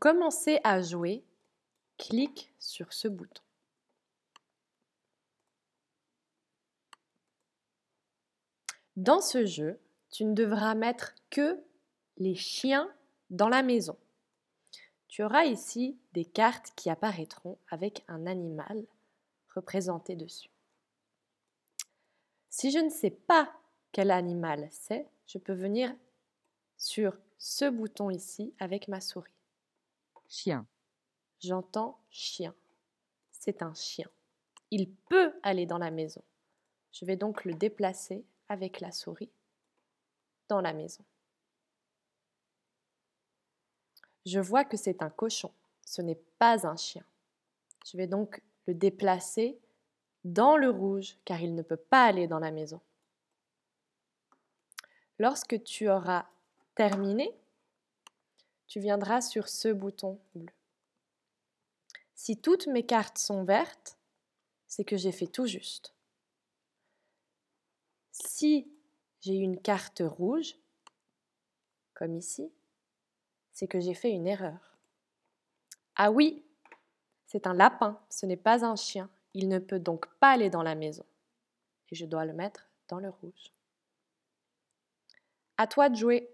Commencer à jouer, clique sur ce bouton. Dans ce jeu, tu ne devras mettre que les chiens dans la maison. Tu auras ici des cartes qui apparaîtront avec un animal représenté dessus. Si je ne sais pas quel animal c'est, je peux venir sur ce bouton ici avec ma souris. Chien. J'entends chien. C'est un chien. Il peut aller dans la maison. Je vais donc le déplacer avec la souris dans la maison. Je vois que c'est un cochon, ce n'est pas un chien. Je vais donc le déplacer dans le rouge car il ne peut pas aller dans la maison. Lorsque tu auras terminé, tu viendras sur ce bouton bleu. Si toutes mes cartes sont vertes, c'est que j'ai fait tout juste. Si j'ai une carte rouge, comme ici, c'est que j'ai fait une erreur. Ah oui, c'est un lapin, ce n'est pas un chien. Il ne peut donc pas aller dans la maison. Et je dois le mettre dans le rouge. À toi de jouer.